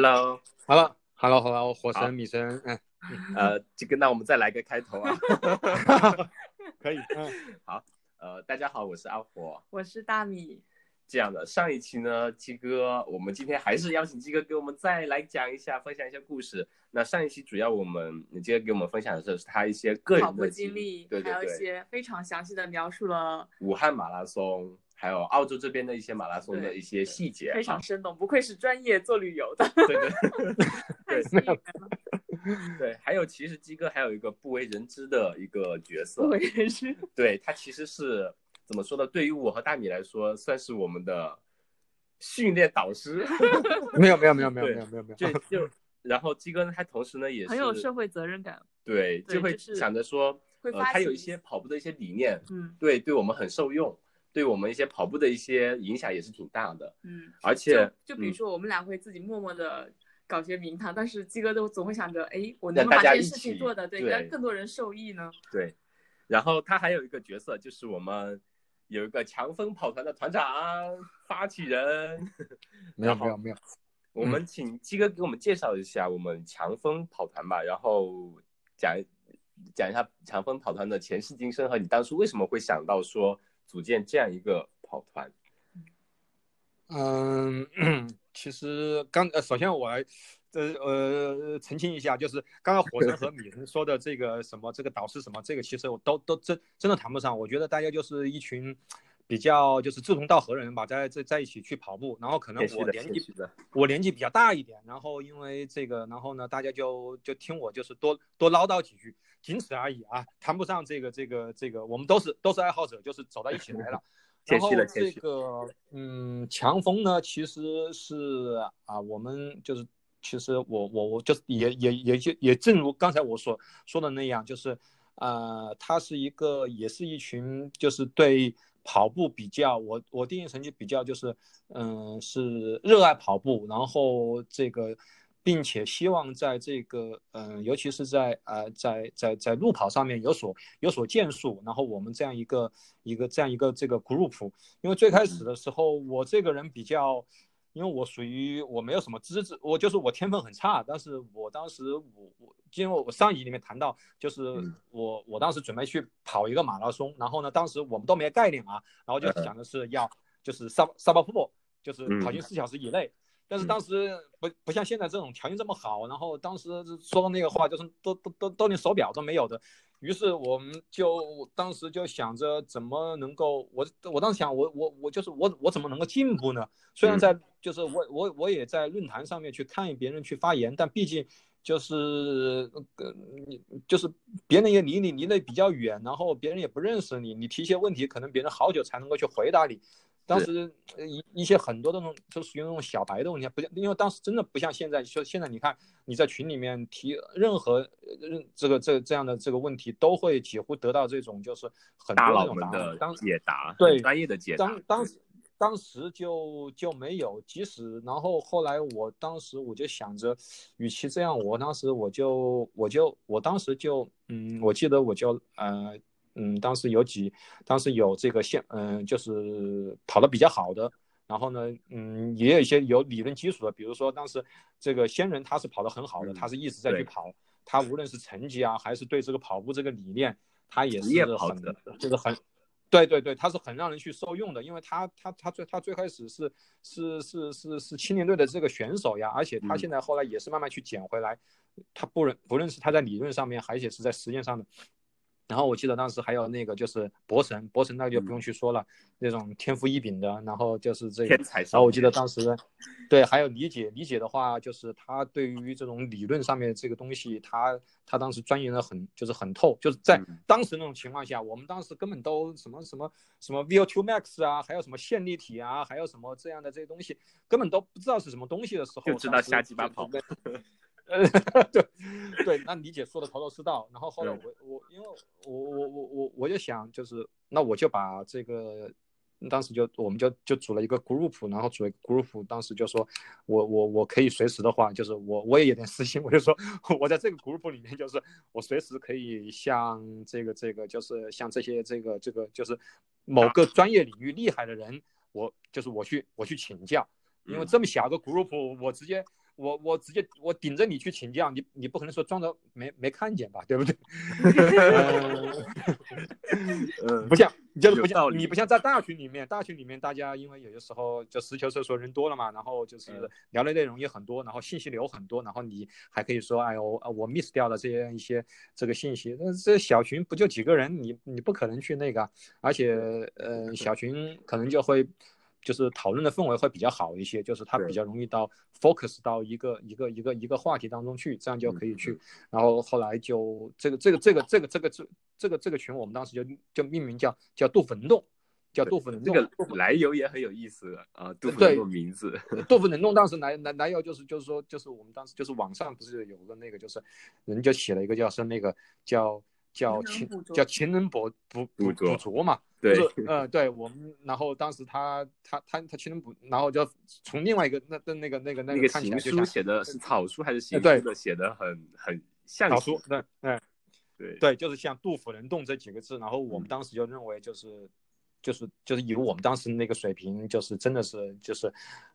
Hello，Hello，Hello，火神米神，嗯，呃，这个那我们再来个开头啊，可以，嗯，好，呃，大家好，我是阿火，我是大米。这样的，上一期呢，鸡哥，我们今天还是邀请鸡哥给我们再来讲一下，分享一些故事。那上一期主要我们鸡哥给我们分享的是他一些个人的经历，对对对，还有一些非常详细的描述了。武汉马拉松，还有澳洲这边的一些马拉松的一些细节，非常生动，不愧是专业做旅游的，对对 对，对，还有其实鸡哥还有一个不为人知的一个角色，不为人知，对他其实是。怎么说呢？对于我和大米来说，算是我们的训练导师。没有没有没有没有没有没有没有。就 就然后鸡哥呢，他同时呢也是很有社会责任感。对，就会想着说，呃，他有一些跑步的一些理念，嗯，对，对我们很受用，对我们一些跑步的一些影响也是挺大的。嗯，而且就比如说我们俩会自己默默的搞些名堂，但是鸡哥都总会想着，哎，我能把这件事情做的对让更多人受益呢？对。然后他还有一个角色就是我们。有一个强风跑团的团长、发起人，没有没有没有，我们请鸡哥给我们介绍一下我们强风跑团吧，然后讲讲一下强风跑团的前世今生和你当初为什么会想到说组建这样一个跑团。嗯，其实刚呃，首先我来。呃呃，澄清一下，就是刚刚火神和米神说的这个什么，这个导师什么，这个其实我都都真真的谈不上。我觉得大家就是一群比较就是志同道合的人吧，在在在一起去跑步，然后可能我年纪我年纪比较大一点，然后因为这个，然后呢，大家就就听我就是多多唠叨几句，仅此而已啊，谈不上这个这个这个，我们都是都是爱好者，就是走到一起来了。然后这个嗯，强风呢，其实是啊，我们就是。其实我我我就是也也也就也正如刚才我所说的那样，就是呃，他是一个也是一群就是对跑步比较我我定义成绩比较就是嗯是热爱跑步，然后这个并且希望在这个嗯尤其是在呃在在在路跑上面有所有所建树，然后我们这样一个一个这样一个这个 group，因为最开始的时候我这个人比较。因为我属于我没有什么资质，我就是我天分很差。但是我当时我我，因为我上集里面谈到，就是我我当时准备去跑一个马拉松，然后呢，当时我们都没概念啊，然后就想的是要就是沙沙巴瀑布，就是跑进四小时以内。但是当时不不像现在这种条件这么好，然后当时说的那个话就是都都都都连手表都没有的。于是我们就当时就想着怎么能够我我当时想我我我就是我我怎么能够进步呢？虽然在就是我我我也在论坛上面去看别人去发言，但毕竟就是呃你就是别人也离你离得比较远，然后别人也不认识你，你提些问题可能别人好久才能够去回答你。当时一一些很多的那种都属于那种小白的问题，不像因为当时真的不像现在，就现在你看你在群里面提任何任这个这这样的这个问题，都会几乎得到这种就是很多那种答案，当解答，对专业的解答。当当时当时就就没有，即使然后后来我当时我就想着，与其这样，我当时我就我就我当时就嗯，我记得我就呃。嗯，当时有几，当时有这个线，嗯，就是跑得比较好的，然后呢，嗯，也有一些有理论基础的，比如说当时这个仙人他是跑得很好的，他是一直在去跑，他无论是成绩啊，还是对这个跑步这个理念，他也是很，就是很，对对对，他是很让人去受用的，因为他他他最他最开始是是是是是青年队的这个选手呀，而且他现在后来也是慢慢去捡回来，他不论不论是他在理论上面，而且是在实践上的。然后我记得当时还有那个就是博神，博神那就不用去说了，那种天赋异禀的。然后就是这个，然后我记得当时，对，还有理解理解的话，就是他对于这种理论上面这个东西，他他当时钻研的很，就是很透。就是在当时那种情况下，我们当时根本都什么什么什么 VO2 Max 啊，还有什么线粒体啊，还有什么这样的这些东西，根本都不知道是什么东西的时候，就知道瞎鸡巴跑。呃，对，对，那李姐说的头头是道。然后后来我我因为我我我我我就想就是那我就把这个当时就我们就就组了一个 group，然后组了 group，当时就说我我我可以随时的话，就是我我也有点私心，我就说 我在这个 group 里面，就是我随时可以向这个这个就是像这些这个这个就是某个专业领域厉害的人，我就是我去我去请教，因为这么小个 group，我直接。我我直接我顶着你去请教，你你不可能说装着没没看见吧，对不对？嗯，不像就是不像你不像在大群里面，大群里面大家因为有些时候就实球实说人多了嘛，然后就是聊的内容也很多，然后信息流很多，然后你还可以说哎呦我 miss 掉了这些一些这个信息，那这小群不就几个人，你你不可能去那个，而且呃小群可能就会。就是讨论的氛围会比较好一些，就是它比较容易到 focus 到一个一个一个一个话题当中去，这样就可以去。然后后来就这个这个这个这个这个这这个这个群，我们当时就就命名叫叫杜甫能动，叫杜甫能动。这个来由也很有意思啊，杜甫能动名字。杜甫能动当时来来来由就是就是说就是我们当时就是网上不是有个那个就是人就写了一个叫是那个叫叫勤叫勤能补补补补拙嘛。对，呃，对我们，然后当时他他他他其实不，然后就从另外一个那那那个那个那个行书写的是草书还是行书的写的很很像草书，对，对，对对，就是像杜甫能动这几个字，然后我们当时就认为就是就是就是以我们当时那个水平，就是真的是就是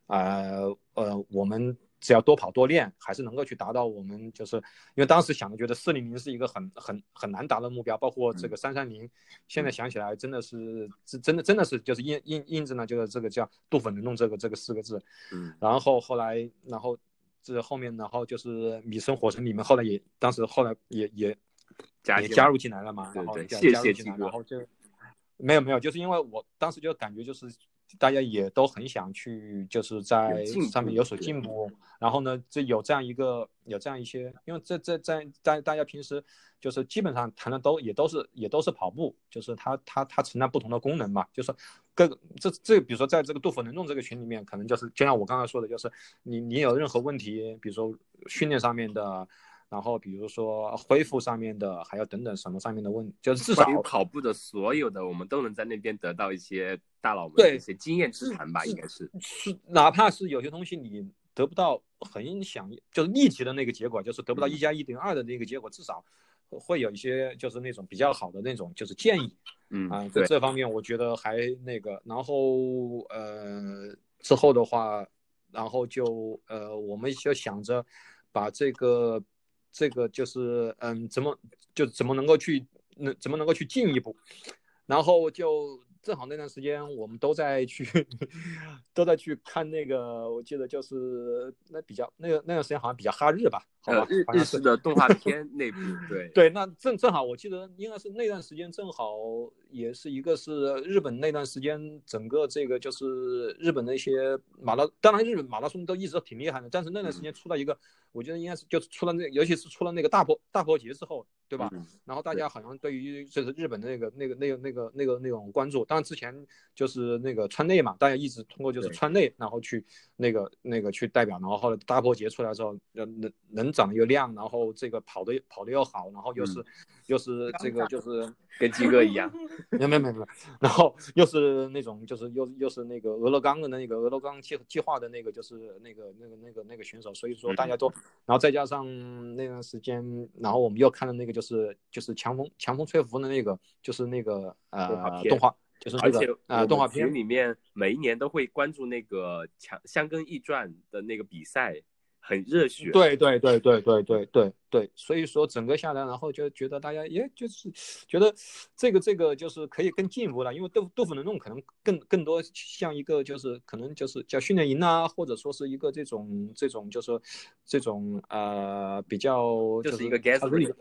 呃呃我们。只要多跑多练，还是能够去达到我们，就是因为当时想的，觉得四零零是一个很很很难达的目标，包括这个三三零，现在想起来真的是，真真的真的是就是印印印着呢，就是这个叫杜粉能动这个这个四个字，嗯，然后后来，然后这后面，然后就是米生火城你们，后来也当时后来也也也加入进来了嘛，然后谢谢进来，然后就没有没有，就是因为我当时就感觉就是。大家也都很想去，就是在上面有所进步。然后呢，这有这样一个，有这样一些，因为这这在大大家平时就是基本上谈的都也都是也都是跑步，就是它它它承担不同的功能嘛。就是各个这这，比如说在这个杜甫能动这个群里面，可能就是就像我刚才说的，就是你你有任何问题，比如说训练上面的。然后比如说恢复上面的，还有等等什么上面的问，就是至少跑步的所有的，我们都能在那边得到一些大佬们的一些经验之谈吧，应该是是，哪怕是有些东西你得不到很想就是立即的那个结果，就是得不到一加一等于二的那个结果，至少会有一些就是那种比较好的那种就是建议，嗯啊，在这方面我觉得还那个，然后呃之后的话，然后就呃我们就想着把这个。这个就是嗯，怎么就怎么能够去能怎么能够去进一步，然后就。正好那段时间我们都在去，都在去看那个，我记得就是那比较那个那段时间好像比较哈日吧，好吧，日日式的动画片那部，对 对，那正正好我记得应该是那段时间正好也是一个是日本那段时间整个这个就是日本的一些马拉，当然日本马拉松都一直都挺厉害的，但是那段时间出了一个，我觉得应该是就是出了那，尤其是出了那个大坡大坡节之后。对吧？然后大家好像对于就是日本的那个那个那个那个那个那种关注，当然之前就是那个川内嘛，大家一直通过就是川内，然后去那个那个去代表，然后后来大波节出来之后，能能长又亮，然后这个跑的跑的又好，然后又是又是这个就是跟鸡哥一样，没没没没，然后又是那种就是又又是那个俄勒冈的那个俄勒冈计计划的那个就是那个那个那个那个选手，所以说大家都，然后再加上那段时间，然后我们又看了那个。就是就是强风强风吹拂的那个，就是那个呃动画，就是那个呃动画片里面每一年都会关注那个强香根易传的那个比赛，很热血。对对对对对对对对，所以说整个下来，然后就觉得大家也就是觉得这个这个就是可以更进一步了，因为豆豆腐能弄可能更更多像一个就是可能就是叫训练营啊，或者说是一个这种这种就是这种呃比较就是一个 gathering，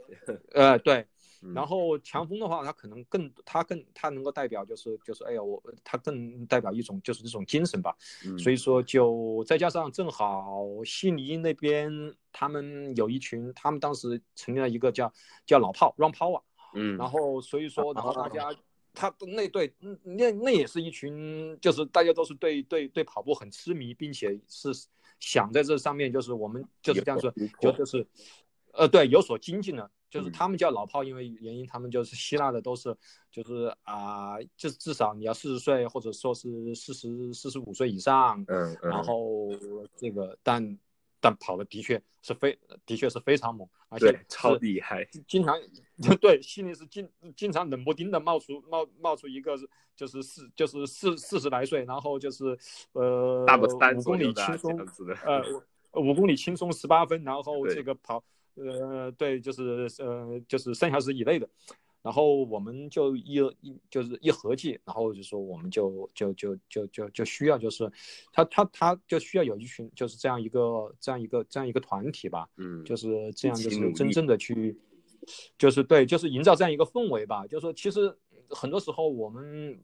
呃，对，然后强风的话，它可能更，它更，它能够代表就是，就是，哎呀，我，它更代表一种就是这种精神吧。所以说，就再加上正好悉尼那边他们有一群，他们当时成立了一个叫叫老炮 Run Power，嗯，然后所以说，然后大家他那对，那那也是一群，就是大家都是对对对跑步很痴迷，并且是想在这上面，就是我们就是这样说，就就是，呃，对，有所精进的。就是他们叫老炮，因为原因，他们就是 希腊的，都是就是啊，就是至少你要四十岁，或者说是四十四十五岁以上，嗯，然后这个但但跑的的确是非的确是非常猛，而且超厉害，经常 对心里是经经常冷不丁的冒出冒冒出一个是就是四就是四四十来岁，然后就是呃五公里轻松呃。五公里轻松十八分，然后这个跑，呃，对，就是呃，就是三小时以内的。然后我们就一一就是一合计，然后就说我们就就就就就就需要就是他他他就需要有一群就是这样一个这样一个这样一个团体吧，嗯，就是这样就是真正的去，就是对，就是营造这样一个氛围吧。就是说其实很多时候我们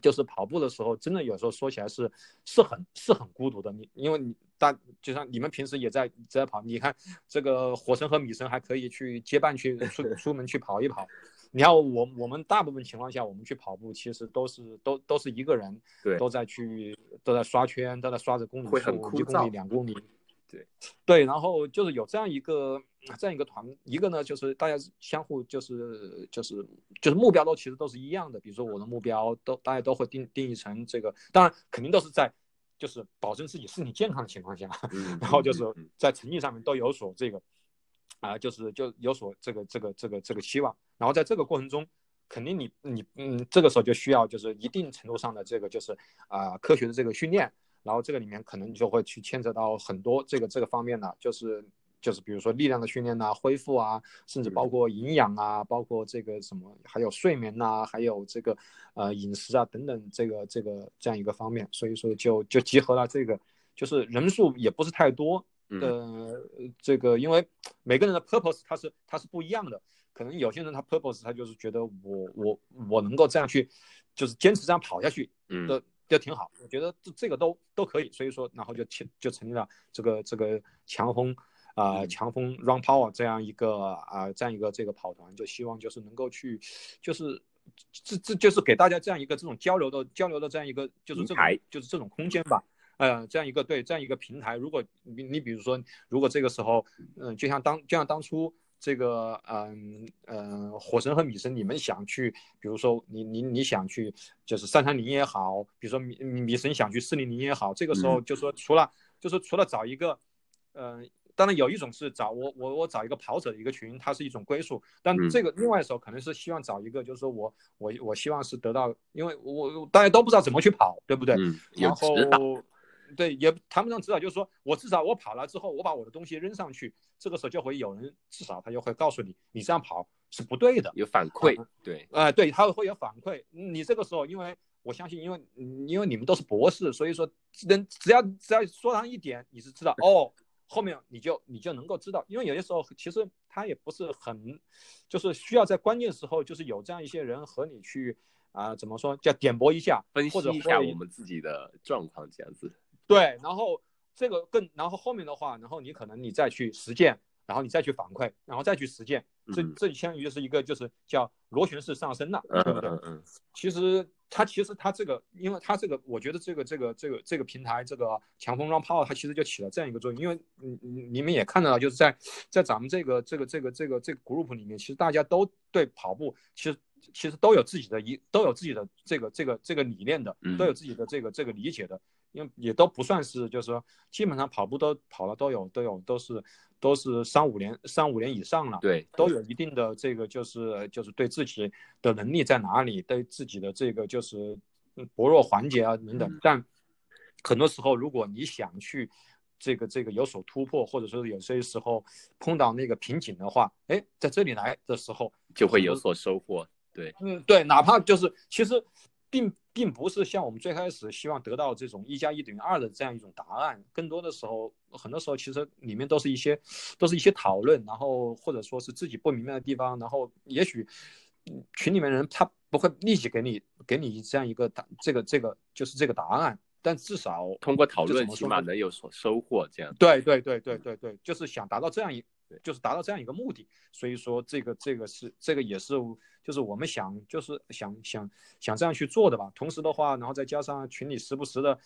就是跑步的时候，真的有时候说起来是是很是很孤独的。你因为你大就像你们平时也在在跑，你看这个火神和米神还可以去结伴去出 出门去跑一跑。你看我我们大部分情况下，我们去跑步，其实都是都都是一个人，对，都在去都在刷圈，都在刷着公里数，一公里两公里，对对，然后就是有这样一个这样一个团，一个呢就是大家相互就是就是就是目标都其实都是一样的，比如说我的目标都大家都会定定义成这个，当然肯定都是在就是保证自己身体健康的情况下，然后就是在成绩上面都有所这个。啊，就是就有所这个这个这个这个期望，然后在这个过程中，肯定你你嗯，这个时候就需要就是一定程度上的这个就是啊科学的这个训练，然后这个里面可能就会去牵扯到很多这个这个方面的，就是就是比如说力量的训练呐、恢复啊，甚至包括营养啊，包括这个什么，还有睡眠呐，还有这个呃饮食啊等等，这个这个这样一个方面，所以说就就集合了这个，就是人数也不是太多。呃，这个因为每个人的 purpose 他是他是不一样的，可能有些人他 purpose 他就是觉得我我我能够这样去，就是坚持这样跑下去，嗯，的就挺好。我觉得这这个都都可以，所以说然后就成就成立了这个这个强风啊强风 run power 这样一个啊这样一个这个跑团，就希望就是能够去就是这这就是给大家这样一个这种交流的交流的这样一个就是这种就是这种空间吧。呃，这样一个对这样一个平台，如果你你比如说，如果这个时候，嗯，就像当就像当初这个，嗯嗯，火神和米神，你们想去，比如说你你你想去，就是三三零也好，比如说米米神想去四零零也好，这个时候就说除了就是除了找一个，嗯，当然有一种是找我我我找一个跑者的一个群，它是一种归宿，但这个另外的时候可能是希望找一个，就是说我我我希望是得到，因为我大家都不知道怎么去跑，对不对？然后。对，也谈不上指导，就是说我至少我跑了之后，我把我的东西扔上去，这个时候就会有人至少他就会告诉你，你这样跑是不对的，有反馈。对，呃，对，他会有反馈。你这个时候，因为我相信，因为因为你们都是博士，所以说能只要只要说上一点，你是知道 哦，后面你就你就能够知道。因为有些时候其实他也不是很，就是需要在关键时候，就是有这样一些人和你去啊，怎么说叫点拨一下，分析一下我们自己的状况，这样子。对，然后这个更，然后后面的话，然后你可能你再去实践，然后你再去反馈，然后再去实践，这这相当于就是一个就是叫螺旋式上升了，对不对？嗯嗯。其实它其实它这个，因为它这个，我觉得这个这个这个这个平台，这个强风 run power，它其实就起了这样一个作用，因为你你你们也看到了，就是在在咱们这个这个这个这个这个 group 里面，其实大家都对跑步其实其实都有自己的一都有自己的这个这个这个理念的，都有自己的这个这个理解的。因为也都不算是，就是说，基本上跑步都跑了都有都有都是都是三五年三五年以上了，对，都有一定的这个就是就是对自己的能力在哪里，对自己的这个就是薄弱环节啊等等。但很多时候，如果你想去这个这个有所突破，或者说有些时候碰到那个瓶颈的话，哎，在这里来的时候就会有所收获。对，嗯，对，哪怕就是其实。并并不是像我们最开始希望得到这种一加一等于二的这样一种答案，更多的时候，很多时候其实里面都是一些，都是一些讨论，然后或者说是自己不明白的地方，然后也许群里面人他不会立即给你给你这样一个答，这个这个就是这个答案，但至少通过讨论起码能有所收获，这样。对对对对对对，就是想达到这样一。就是达到这样一个目的，所以说这个这个是这个也是就是我们想就是想想想这样去做的吧。同时的话，然后再加上群里时不时的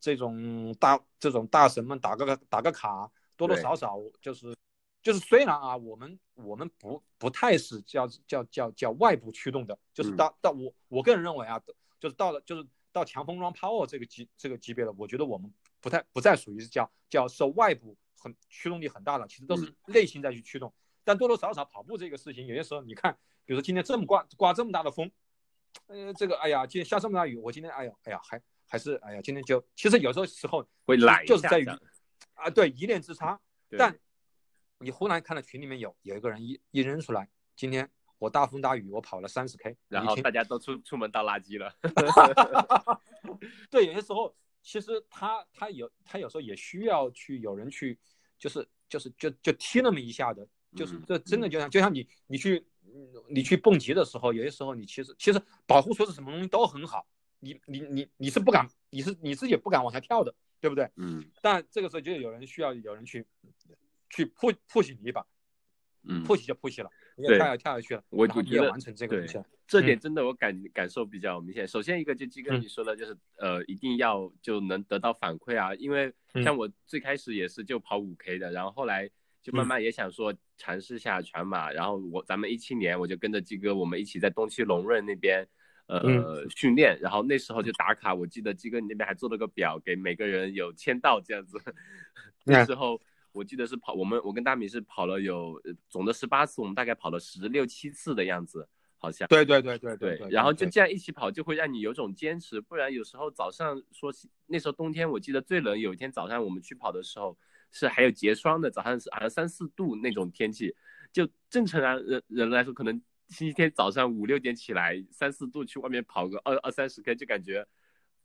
这种大这种大神们打个打个卡，多多少少就是就是虽然啊，我们我们不不太是叫叫叫叫外部驱动的，就是到到我我个人认为啊，就是到了就是到强风 run power 这个级这个级别了，我觉得我们不太不再属于是叫叫受外部。很驱动力很大的，其实都是内心在去驱动。但多多少少跑步这个事情，有些时候你看，比如说今天这么刮刮这么大的风，呃，这个哎呀，今天下这么大雨，我今天哎呀哎呀还还是哎呀，今天就其实有时候时候会懒就是在于，啊，对，一念之差。但你忽然看到群里面有有一个人一一扔出来，今天我大风大雨我跑了三十 K，然后大家都出出门倒垃圾了。对，有些时候其实他他有他有时候也需要去有人去，就是就是就就踢那么一下的，就是这真的就像就像你你去你去蹦极的时候，有些时候你其实其实保护措施什么东西都很好，你你你你是不敢你是你自己不敢往下跳的，对不对？嗯。但这个时候就有人需要有人去。去破破洗你一把，嗯，破洗就破洗了，跳下跳下去了，我我觉得完成这个东西，这点真的我感感受比较明显。首先一个就基哥你说的，就是呃一定要就能得到反馈啊，因为像我最开始也是就跑五 K 的，然后后来就慢慢也想说尝试下全马，然后我咱们一七年我就跟着基哥，我们一起在东区龙润那边呃训练，然后那时候就打卡，我记得基哥你那边还做了个表，给每个人有签到这样子，那时候。我记得是跑我们，我跟大米是跑了有总的十八次，我们大概跑了十六七次的样子，好像。对对对对对。然后就这样一起跑，就会让你有种坚持，不然有时候早上说那时候冬天，我记得最冷，有一天早上我们去跑的时候是还有结霜的，早上是好像三四度那种天气，就正常人人来说，可能星期天早上五六点起来，三四度去外面跑个二二三十 K，就感觉。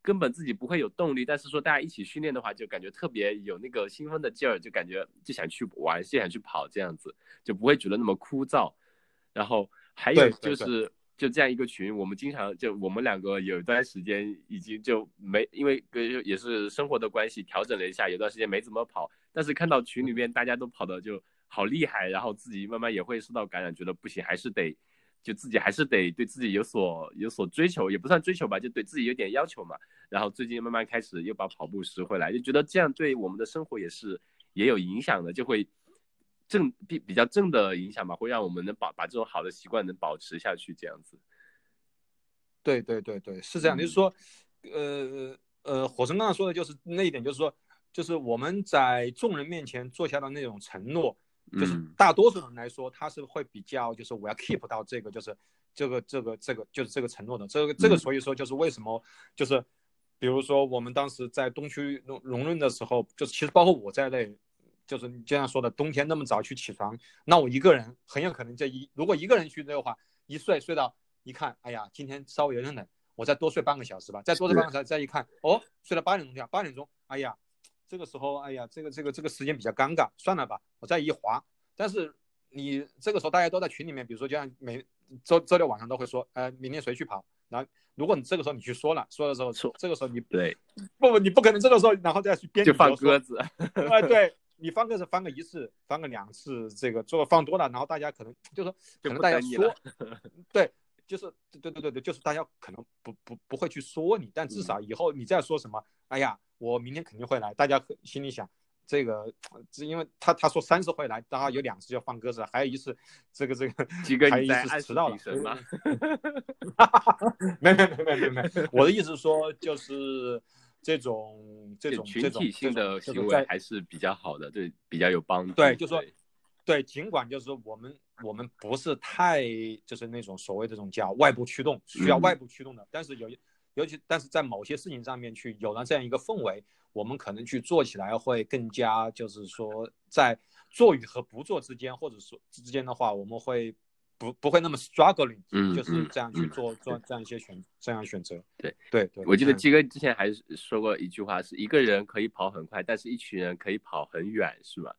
根本自己不会有动力，但是说大家一起训练的话，就感觉特别有那个兴奋的劲儿，就感觉就想去玩，就想去跑，这样子就不会觉得那么枯燥。然后还有就是就这样一个群，我们经常就我们两个有一段时间已经就没，因为也是生活的关系调整了一下，有段时间没怎么跑，但是看到群里面大家都跑的就好厉害，然后自己慢慢也会受到感染，觉得不行，还是得。就自己还是得对自己有所有所追求，也不算追求吧，就对自己有点要求嘛。然后最近慢慢开始又把跑步拾回来，就觉得这样对我们的生活也是也有影响的，就会正比比较正的影响吧，会让我们能保把这种好的习惯能保持下去，这样子。对对对对，是这样。就是说，呃呃，火神刚刚说的就是那一点，就是说，就是我们在众人面前做下的那种承诺。就是大多数人来说，他是会比较，就是我要 keep 到这个，就是这个这个这个，就是这个承诺的。这个这个，所以说就是为什么，就是比如说我们当时在东区融融润的时候，就是其实包括我在内，就是你经常说的，冬天那么早去起床，那我一个人很有可能这一如果一个人去的话，一睡睡到一看，哎呀，今天稍微有点冷，我再多睡半个小时吧，再多睡半个小时，再一看，哦，睡到八点钟去八点钟，哎呀。这个时候，哎呀，这个这个这个时间比较尴尬，算了吧，我再一划。但是你这个时候大家都在群里面，比如说就像每周周六晚上都会说，呃，明天谁去跑？然后如果你这个时候你去说了，说的时候，这个时候你对，不不，你不可能这个时候然后再去编就放鸽子。哎，对你放鸽子放个一次，放个两次，这个做放多了，然后大家可能就说，可能大家说，对，就是对对对对，就是大家可能不不不会去说你，但至少以后你再说什么，哎呀。我明天肯定会来，大家心里想，这个是因为他他说三次会来，然后有两次就放鸽子了，还有一次这个这个 还有一次迟到了，没没没没没没，我的意思是说就是这种这种群体性的行为还是比较好的，对比较有帮助。对，就说对，尽管就是我们我们不是太就是那种所谓这种叫外部驱动，需要外部驱动的，但是有。尤其，但是在某些事情上面去有了这样一个氛围，我们可能去做起来会更加，就是说在做与和不做之间，或者说之间的话，我们会不不会那么 struggling，嗯，就是这样去做做这样一些选这样选择。对对对，我记得鸡哥之前还说过一句话，是一个人可以跑很快，但是一群人可以跑很远，是吗？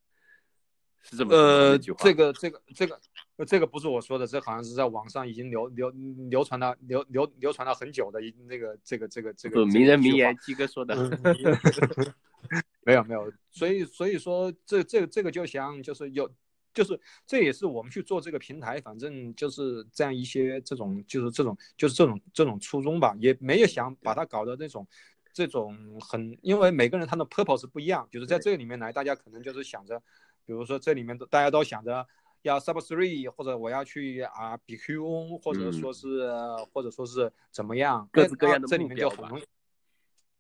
是这么呃，这个这个这个这个不是我说的，这好像是在网上已经流流流传到流流流传了很久的一那个这个这个这个名人名言，鸡哥说的。没有没有，所以所以说这这这个就像就是有就是这也是我们去做这个平台，反正就是这样一些这种就是这种就是这种这种初衷吧，也没有想把它搞的那种这种很，因为每个人他的 purpose 不一样，就是在这个里面来，大家可能就是想着。比如说这里面都大家都想着要 sub three，或者我要去啊比 Q，或者说是或者说是怎么样，各自各样的这里面就很容易，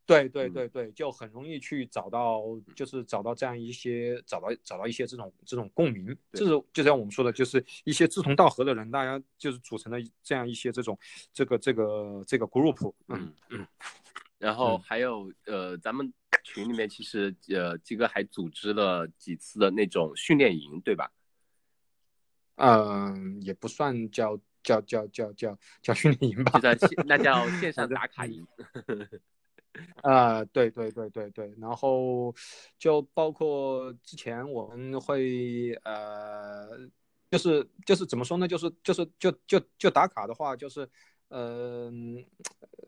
对对对对，就很容易去找到，就是找到这样一些找到找到一些这种这种共鸣，这是就像我们说的，就是一些志同道合的人，大家就是组成了这样一些这种这个这个这个 group，嗯。嗯，然后还有呃咱们。群里面，其实呃，鸡哥还组织了几次的那种训练营，对吧？嗯，也不算叫叫叫叫叫叫训练营吧，那叫 线上打卡营。啊，对对对对对，然后就包括之前我们会呃，就是就是怎么说呢？就是就是就就就打卡的话，就是嗯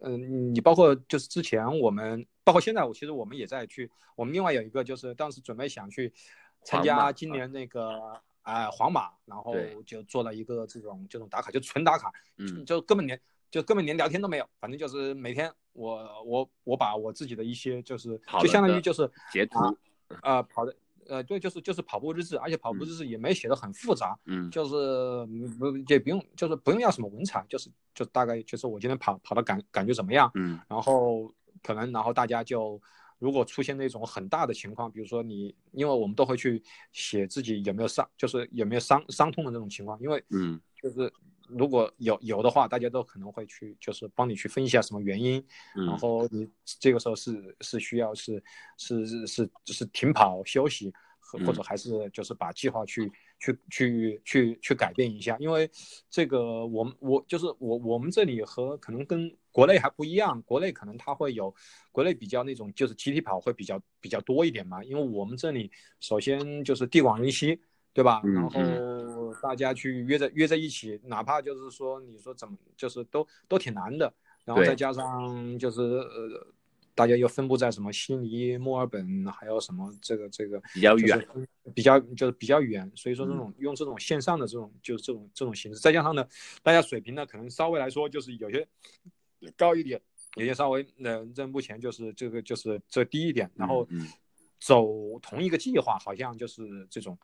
嗯，你包括就是之前我们，包括现在，我其实我们也在去，我们另外有一个就是当时准备想去参加今年那个啊皇马，然后就做了一个这种这种打卡，就纯打卡，嗯，就根本连就根本连聊天都没有，反正就是每天。我我我把我自己的一些就是就相当于就是截图啊跑的呃对就是就是跑步日志，而且跑步日志也没写的很复杂，嗯，就是不也不用就是不用要什么文采，就是就大概就是我今天跑跑的感感觉怎么样，嗯，然后可能然后大家就如果出现那种很大的情况，比如说你因为我们都会去写自己有没有伤就是有没有伤伤痛的这种情况，因为嗯。就是。如果有有的话，大家都可能会去，就是帮你去分析下什么原因，然后你这个时候是是需要是是是是是停跑休息，或者还是就是把计划去去去去去改变一下，因为这个我们我就是我我们这里和可能跟国内还不一样，国内可能它会有国内比较那种就是集体跑会比较比较多一点嘛，因为我们这里首先就是地广人稀。对吧？然后大家去约在约在一起，哪怕就是说，你说怎么，就是都都挺难的。然后再加上就是呃，大家又分布在什么悉尼、墨尔本，还有什么这个这个比较远，比较就是比较远。所以说这种用这种线上的这种就是这种这种形式，再加上呢，大家水平呢可能稍微来说就是有些高一点，有些稍微呃，这目前就是这个就是这低一点。然后走同一个计划，好像就是这种。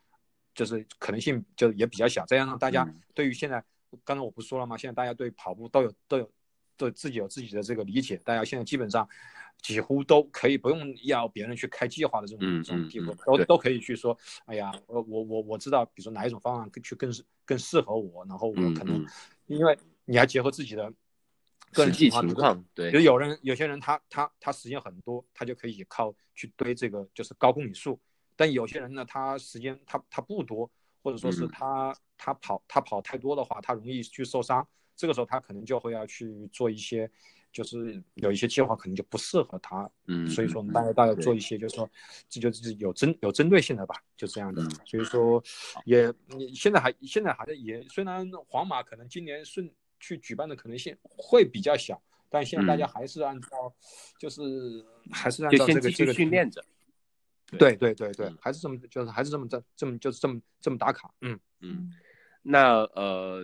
就是可能性就也比较小，再加上大家对于现在，刚才我不是说了吗？现在大家对跑步都有都有都自己有自己的这个理解，大家现在基本上几乎都可以不用要别人去开计划的这种这种地步，都都可以去说，哎呀，我我我我知道，比如说哪一种方案去更适更适合我，然后我可能因为你要结合自己的个人情况，对，就有人有些人他他他时间很多，他就可以靠去堆这个就是高公里数。但有些人呢，他时间他他不多，或者说是他他跑他跑太多的话，他容易去受伤。这个时候他可能就会要去做一些，就是有一些计划可能就不适合他。嗯，所以说我们大家大家做一些，就是说这就是有针有针对性的吧，就这样的。所以说也你现在还现在还在也虽然皇马可能今年顺去举办的可能性会比较小，但现在大家还是按照就是还是按照这个这个训练着。对对对对，还是这么，就是还是这么这这么就是这么这么打卡，嗯嗯。那呃，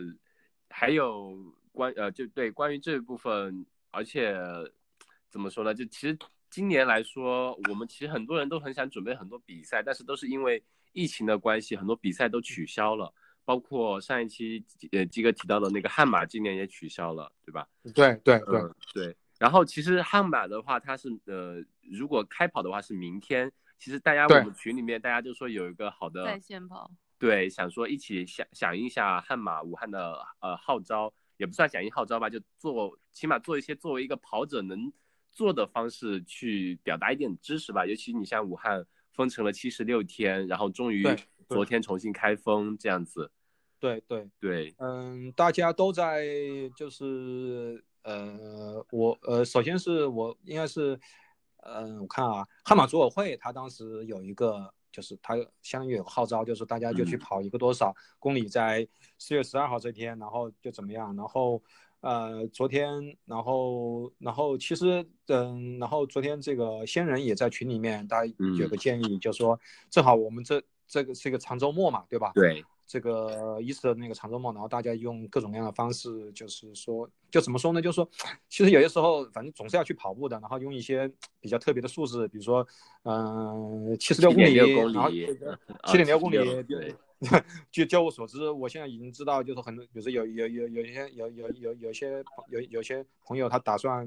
还有关呃，就对关于这一部分，而且怎么说呢？就其实今年来说，我们其实很多人都很想准备很多比赛，但是都是因为疫情的关系，很多比赛都取消了。包括上一期呃基哥提到的那个悍马，今年也取消了，对吧？对对对对。然后其实悍马的话，它是呃，如果开跑的话是明天。其实大家我们群里面大家就说有一个好的在线跑，对，想说一起响响应一下悍马武汉的呃号召，也不算响应号召吧，就做起码做一些作为一个跑者能做的方式去表达一点支持吧。尤其你像武汉封城了七十六天，然后终于昨天重新开封这样子。对对对，嗯，大家都在就是呃我呃首先是我应该是。嗯，我看啊，汉马组委会他当时有一个，就是他相当于有个号召，就是大家就去跑一个多少公里，在四月十二号这天，然后就怎么样，然后呃，昨天，然后然后其实嗯，然后昨天这个仙人也在群里面，他有个建议，就说正好我们这这个是一个长周末嘛，对吧？对。这个一次的那个长周末，然后大家用各种各样的方式，就是说，就怎么说呢？就是说，其实有些时候，反正总是要去跑步的，然后用一些比较特别的数字，比如说，嗯，七十六公里，然后 七点六公里。对。就就我所知，我现在已经知道，就是很多，比如说有有有有一些有有有有些有有些朋友他打算，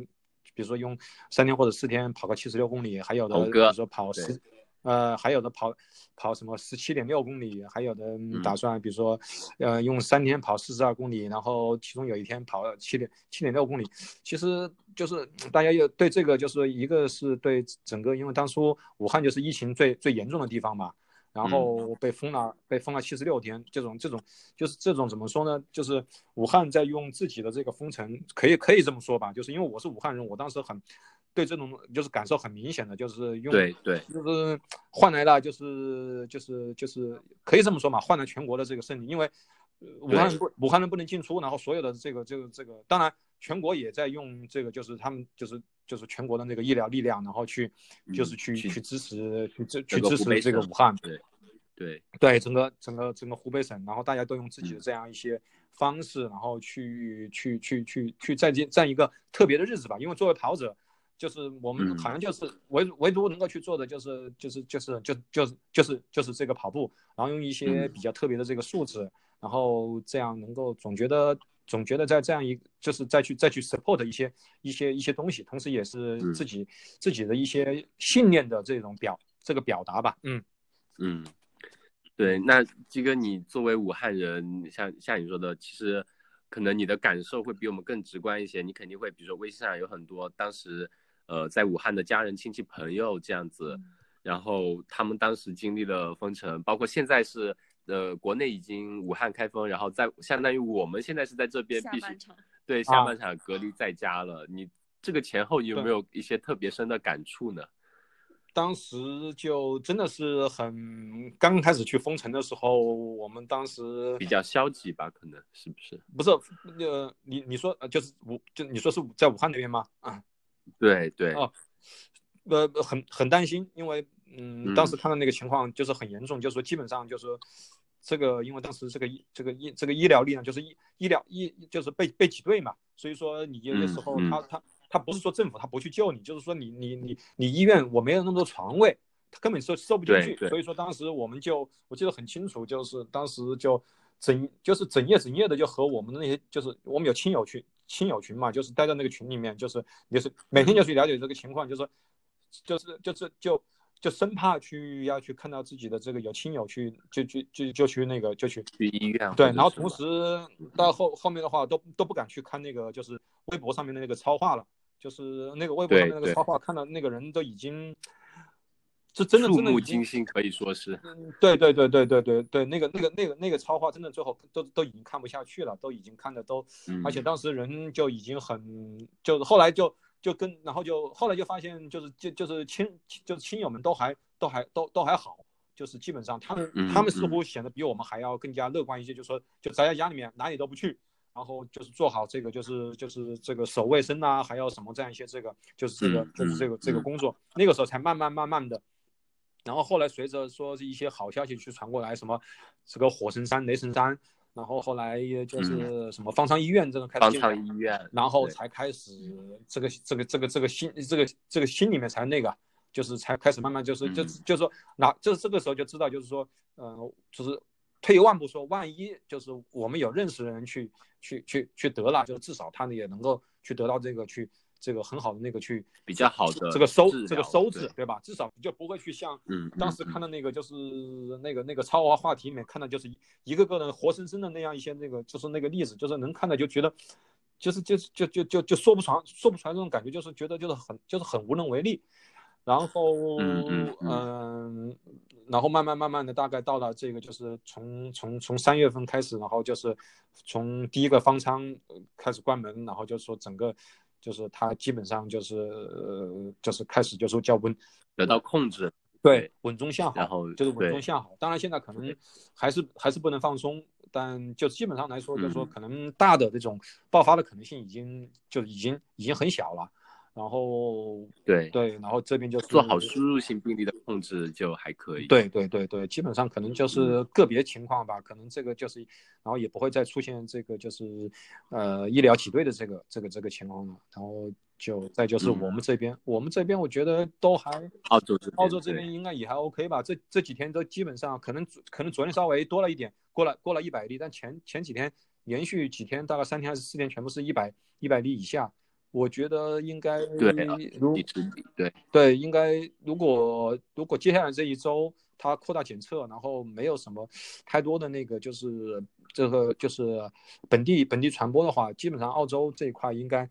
比如说用三天或者四天跑个七十六公里，还有的比如说跑十。呃，还有的跑跑什么十七点六公里，还有的打算比如说，呃，用三天跑四十二公里，然后其中有一天跑了七点七点六公里。其实就是大家又对这个就是一个是对整个，因为当初武汉就是疫情最最严重的地方嘛，然后被封了被封了七十六天，这种这种就是这种怎么说呢？就是武汉在用自己的这个封城，可以可以这么说吧？就是因为我是武汉人，我当时很。对这种就是感受很明显的，就是用对对，就是换来了，就是就是就是可以这么说嘛，换来全国的这个胜利。因为武汉不武汉人不能进出，然后所有的这个这个这个，当然全国也在用这个，就是他们就是就是全国的那个医疗力量，然后去就是去去支持去支去支持这个武汉。对对对，整个整个整个湖北省，然后大家都用自己的这样一些方式，然后去去去去去在这这样一个特别的日子吧。因为作为跑者。就是我们好像就是唯唯独能够去做的就是就是就是就就是就是就是这个跑步，然后用一些比较特别的这个数字，然后这样能够总觉得总觉得在这样一就是再去再去 support 一些一些一些东西，同时也是自己自己的一些信念的这种表这个表达吧。嗯嗯，对，那基哥你作为武汉人，像像你说的，其实可能你的感受会比我们更直观一些，你肯定会比如说微信上有很多当时。呃，在武汉的家人、亲戚、朋友这样子，然后他们当时经历了封城，包括现在是呃，国内已经武汉开封，然后在相当于我们现在是在这边必须对下半场隔离在家了。你这个前后有没有一些特别深的感触呢？当时就真的是很刚开始去封城的时候，我们当时比较消极吧？可能是不是？不是，呃，你你说就是武就你说是在武汉那边吗？啊。对对哦，呃，很很担心，因为嗯，当时看到那个情况就是很严重，就是说基本上就是这个，因为当时这个医这个医这个医疗力量就是医医疗医就是被被挤兑嘛，所以说你有的时候他他他不是说政府他不去救你，就是说你你你你医院我没有那么多床位，他根本收收不进去，所以说当时我们就我记得很清楚，就是当时就整就是整夜整夜的就和我们的那些就是我们有亲友去。亲友群嘛，就是待在那个群里面，就是也是每天就去了解这个情况，就是就是就是就就生怕去要去看到自己的这个有亲友去就就就就去那个就去去医院对，然后同时到后后面的话都都不敢去看那个就是微博上面的那个超话了，就是那个微博上面那个超话，看到那个人都已经。是真的，触目惊心，可以说是。对对对对对对对，那个那个那个那个超话，真的最后都都已经看不下去了，都已经看的都，而且当时人就已经很，就是后来就就跟，然后就后来就发现，就是就就是亲就是亲友们都还都还都都还好，就是基本上他们他们似乎显得比我们还要更加乐观一些，就说就宅在家里面哪里都不去，然后就是做好这个就是就是这个守卫生啊，还有什么这样一些这个就是这个就是这个这个工作，那个时候才慢慢慢慢的。然后后来随着说是一些好消息去传过来，什么这个火神山、雷神山，然后后来就是什么方舱医院这个开始，方舱医院，然后才开始这个这个这个这个心这个这个心里面才那个，就是才开始慢慢就是就就是说，那就是这个时候就知道，就是说，嗯，就是退一万步说，万一就是我们有认识的人去去去去得了，就至少他也能够去得到这个去。这个很好的那个去比较好的这个收这个收字对吧？至少就不会去像当时看到那个就是那个那个超话话题里面看到就是一个个的活生生的那样一些那个就是那个例子，就是能看到就觉得就是就是就就就就说不出说不出来这种感觉，就是觉得就是很就是很无能为力。然后嗯，然后慢慢慢慢的大概到了这个就是从从从三月份开始，然后就是从第一个方舱开始关门，然后就说整个。就是它基本上就是呃，就是开始就是降温得到控制，对，稳中向好，然后就是稳中向好。当然现在可能还是还是不能放松，但就基本上来说，就是说可能大的这种爆发的可能性已经就已经已经很小了。然后对对，然后这边就做好输入性病例的控制就还可以。对对对对，基本上可能就是个别情况吧，可能这个就是，然后也不会再出现这个就是，呃，医疗挤兑的这个这个这个情况了。然后就再就是我们这边，我们这边我觉得都还澳洲澳洲这边应该也还 OK 吧。这这几天都基本上可能可能昨天稍微多了一点，过了过了一百例，但前前几天连续几天大概三天还是四天全部是一百一百例以下。我觉得应该对，如对对，应该如果如果接下来这一周它扩大检测，然后没有什么太多的那个就是这个就是本地本地传播的话，基本上澳洲这一块应该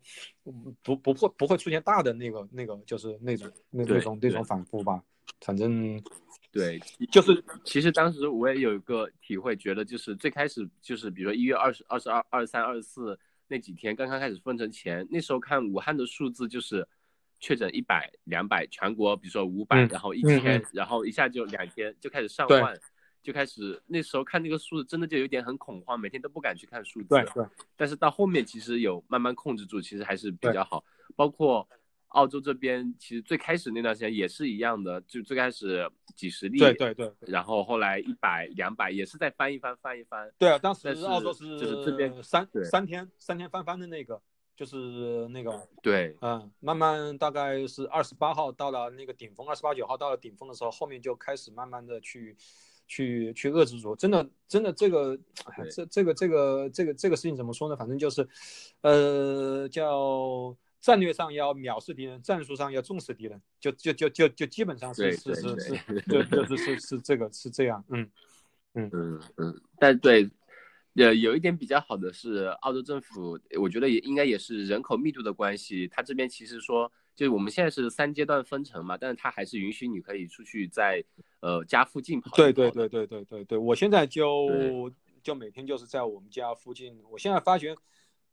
不不会不会出现大的那个那个就是那种那那种那种反复吧，反正对，就是其实当时我也有一个体会，觉得就是最开始就是比如说一月二十二十二二十三二十四。那几天刚刚开始封城前，那时候看武汉的数字就是确诊一百、两百，全国比如说五百，然后一千，然后一下就两千就开始上万，就开始那时候看那个数字真的就有点很恐慌，每天都不敢去看数字。对对。但是到后面其实有慢慢控制住，其实还是比较好，包括。澳洲这边其实最开始那段时间也是一样的，就最开始几十例，对对对，然后后来一百、两百，也是在翻一翻，翻一翻。对啊，当时澳洲是就是这边三三天三天翻番的那个，就是那个对，嗯，慢慢大概是二十八号到了那个顶峰，二十八九号到了顶峰的时候，后面就开始慢慢的去去去遏制住。真的真的这个这这个这个这个这个事情怎么说呢？反正就是，呃，叫。战略上要藐视敌人，战术上要重视敌人，就就就就就基本上是是是是，就就是 是是这个是这样，嗯嗯嗯嗯。但对，呃，有一点比较好的是，澳洲政府，我觉得也应该也是人口密度的关系，他这边其实说，就是我们现在是三阶段分成嘛，但是他还是允许你可以出去在呃家附近跑。对对对对对对对，我现在就就每天就是在我们家附近，我现在发觉。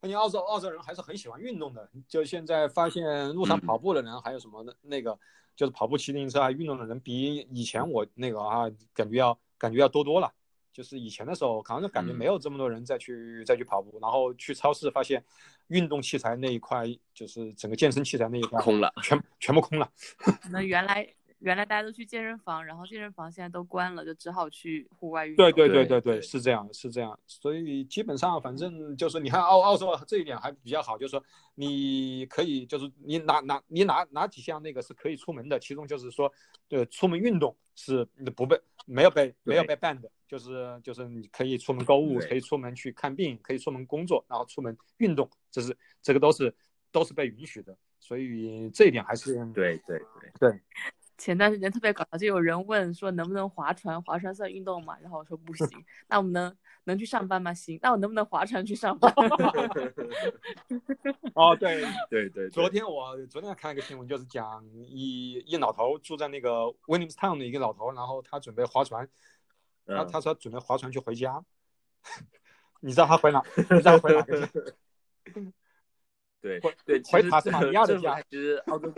发现澳洲澳洲人还是很喜欢运动的，就现在发现路上跑步的人，还有什么的那个，就是跑步、骑自行车啊，运动的人比以前我那个啊，感觉要感觉要多多了。就是以前的时候，好像感觉没有这么多人再去再去跑步，然后去超市发现，运动器材那一块，就是整个健身器材那一块空了，全全部空了。可能原来。原来大家都去健身房，然后健身房现在都关了，就只好去户外运动。对对对对对，是这样是这样。所以基本上反正就是你看澳澳洲这一点还比较好，就是说你可以就是你哪哪你哪哪几项那个是可以出门的，其中就是说，对，出门运动是不被没有被没有被 ban 的，就是就是你可以出门购物，可以出门去看病，可以出门工作，然后出门运动，这是这个都是都是被允许的。所以这一点还是对对对对。前段时间特别搞笑，就有人问说能不能划船？划船算运动吗？然后我说不行。那我们能能去上班吗？行。那我能不能划船去上班？哦，对对对。昨天我昨天看一个新闻，就是讲一一老头住在那个威尼斯 town 的一个老头，然后他准备划船，他他说准备划船去回家。你知道他回哪？你知道回哪个？对对，回塔斯马尼亚的家。其实澳洲。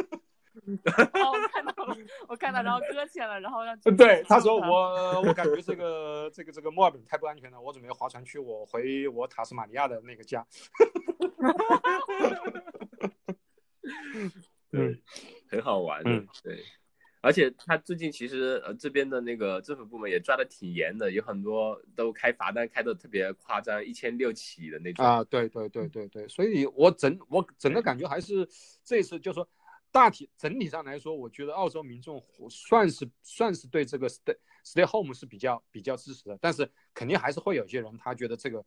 哦，我看到了，我看到，然后搁浅了，然后让对他说我我感觉这个这个这个墨尔本太不安全了，我准备划船去我回我塔斯马尼亚的那个家。嗯，很好玩，嗯，对，而且他最近其实呃这边的那个政府部门也抓的挺严的，有很多都开罚单开的特别夸张，一千六起的那种啊，对对对对对，所以我整我整个感觉还是这次就说。大体整体上来说，我觉得澳洲民众算是算是对这个 stay stay home 是比较比较支持的，但是肯定还是会有些人他觉得这个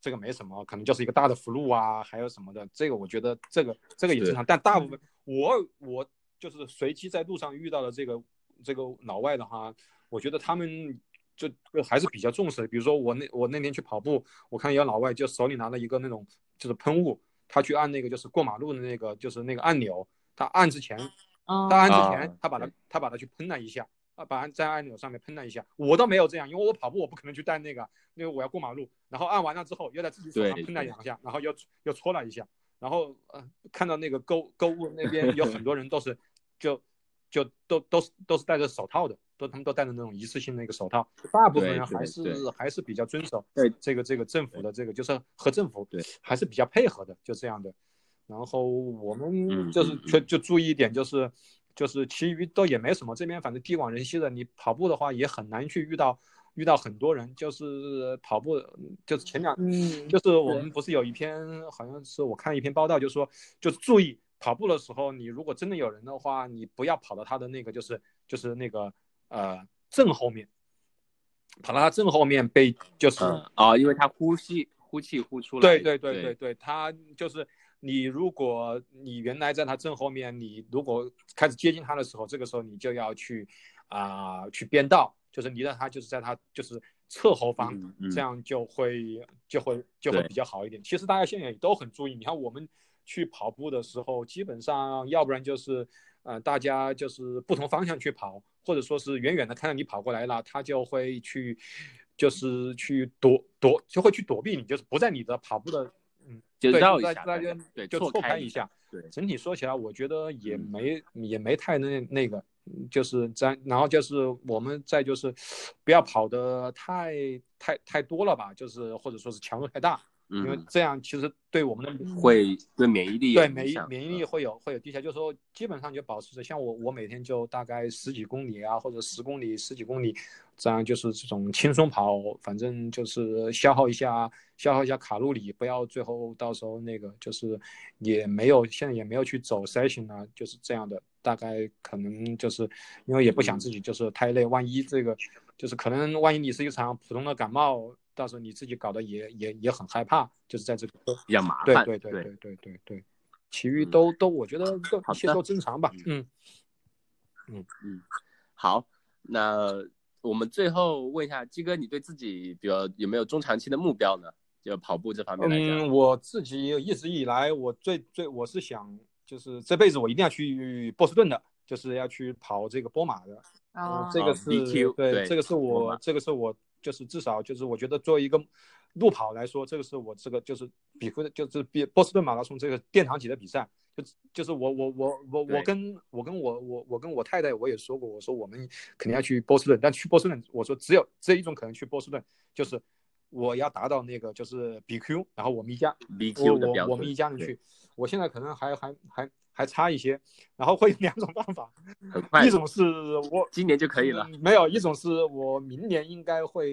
这个没什么，可能就是一个大的 flu 啊，还有什么的，这个我觉得这个这个也正常。但大部分我我就是随机在路上遇到的这个这个老外的话，我觉得他们就还是比较重视的。比如说我那我那天去跑步，我看有老外就手里拿了一个那种就是喷雾，他去按那个就是过马路的那个就是那个按钮。他按之前，他按之前，他把它他把它去喷了一下，啊，把按在按钮上面喷了一下。我倒没有这样，因为我跑步我不可能去带那个，因为我要过马路。然后按完了之后，又在自己手上喷了两下，然后又又搓了一下。然后呃，看到那个购购物那边有很多人都是，就就都都是都是戴着手套的，都他们都戴着那种一次性那个手套。大部分人还是还是比较遵守对这个这个政府的这个，就是和政府对还是比较配合的，就这样的。然后我们就是就就注意一点，就是就是其余都也没什么。这边反正地广人稀的，你跑步的话也很难去遇到遇到很多人。就是跑步，就是前两，就是我们不是有一篇，好像是我看一篇报道，就说就注意跑步的时候，你如果真的有人的话，你不要跑到他的那个就是就是那个呃正后面，跑到他正后面被就是啊，因为他呼吸呼气呼出来。对对对对对，他就是。你如果你原来在他正后面，你如果开始接近他的时候，这个时候你就要去啊、去变道，就是你让他就是在他就是侧后方，嗯嗯这样就会就会就会比较好一点。其实大家现在也都很注意，你看我们去跑步的时候，基本上要不然就是呃大家就是不同方向去跑，或者说是远远的看到你跑过来了，他就会去就是去躲躲就会去躲避你，就是不在你的跑步的嗯就对绕一下，在在大家对，就错开一下。对，整体说起来，我觉得也嗯没、也没太那那个，嗯就是在然后就是我们再就是不要跑的太太太多了吧，就是或者说是强度太大，因为嗯，这样其实对我们的会对免疫力对免疫免疫力会有会有低下，就是说基本上就保持着，像我我每天就大概十几公里啊，或者十公里、十几公里，这样就是这种轻松跑，反正就是消耗一下消耗一下卡路里，不要最后到时候那个就是也没有现在也没有去走 session 啊，就是这样的，大概可能就是因为也不想自己就是太累，万一这个就是可能万一你是一场普通的感冒，到时候你自己搞得也也也很害怕，就是在这个比较麻烦，对对对对对对对，其余嗯都都我觉得都好的一切都正常吧。嗯嗯嗯，好，那我们最后问一下鸡哥，你对自己，比如有没有中长期的目标呢？就跑步这方面来讲，嗯，我自己一直以来，我最最我是想，就是这辈子我一定要去波士顿的，就是要去跑这个波马的。哦嗯，这个是对这个是我这个是我就是至少就是我觉得作为一个路跑来说，这个是我这个就是比克就是比波士顿马拉松这个殿堂级的比赛，就就是我我我我我跟我跟我我我跟我太太我也说过，我说我们肯定要去波士顿，但去波士顿我说只有只有一种可能去波士顿，就是我要达到那个就是 BQ，然后我们一家 BQ 我我我们一家人去，我现在可能还还还还差一些，然后会有两种办法，很快一种是我今年就可以了。嗯没有，一种是我明年应该会，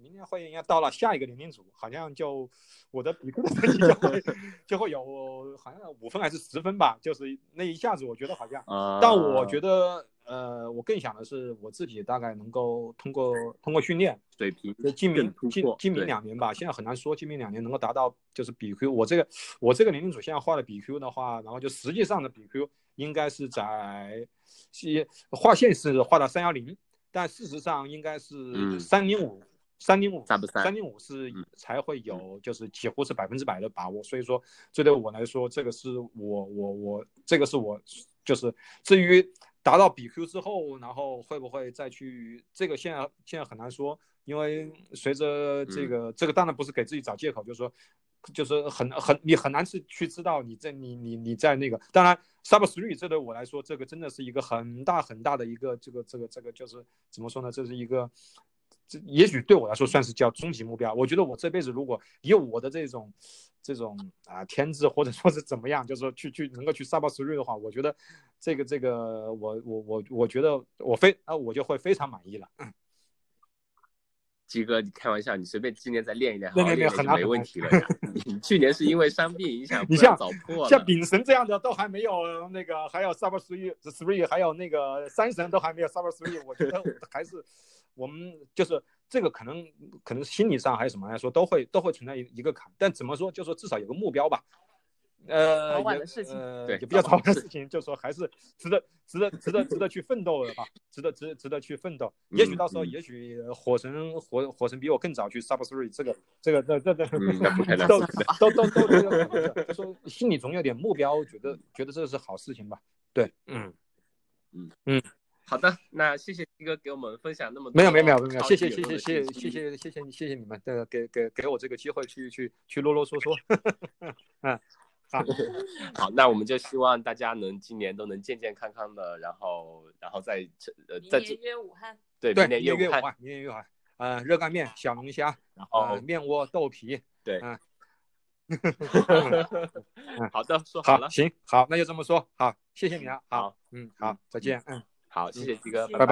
明年会应该到了下一个年龄组，好像就我的比克的成绩就会就会有好像五分还是十分吧，就是那一下子我觉得好像，啊，但我觉得呃，我更想的是我自己大概能够通过通过训练，水平就今明更突破今今明两年吧，现在很难说今明两年能够达到就是比 Q。我这个我这个年龄组现在画的比 Q 的话，然后就实际上的比 Q 应该是在是划线是画到三幺零，但事实上应该是嗯三零五。三零五，三零五是嗯才会有，就是几乎是百分之百的把握。所以说，这对我来说，这个是我我我，这个是我就是至于达到比 Q 之后，然后会不会再去，这个现在现在很难说，因为随着这个、这个当然不是给自己找借口，就是说就是很很你很难去去知道你在你你你在那个，当然 Sub Three 这对我来说，这个真的是一个很大很大的一个这个这个这个就是怎么说呢？这是一个。这也许对我来说算是叫终极目标。我觉得我这辈子如果以我的这种这种啊天资，或者说是怎么样，就是说去去能够去 Sub Three 的话，我觉得这个这个我我我我觉得我非啊我就会非常满意了。嗯鸡哥，你开玩笑，你随便今年再练一练，好很难没问题了呀。你去年是因为伤病影响，你像早破了。像丙神这样的都还没有那个，还有 Super Three Three，还有那个三神都还没有 Super Three，我觉得还是我们就是这个可能可能心理上还是什么来说都会都会存在一一个坎，但怎么说，就说至少有个目标吧。呃，早晚的事情呃，对也比较早晚的事情，就说还是值得、值得、值得、值得去奋斗的吧，值得、值得、值得去奋斗。也许到时候，嗯也许火神火火神比我更早去 Sub Three，这个、这个、这、这、这，都都都都都。就说心里总有点目标，觉得觉得这是好事情吧。对，嗯，好的，那谢谢鸡哥给我们分享那么多。没有没有没有没有，超谢谢谢谢谢谢谢谢谢谢你谢谢你们，这个给给给我这个机会去去去啰啰嗦嗦。嗯，好，好，那我们就希望大家能今年都能健健康康的，然后然后再呃明再年约武汉，对对，明年约武汉，明年约武汉，明年约武汉，呃，热干面、小龙虾，然后呃，面窝、豆皮，对嗯，好的说好好，了，行，好，那就这么说，好，谢谢你啊，好好，嗯，好，再见，嗯。好，谢谢鸡哥，拜拜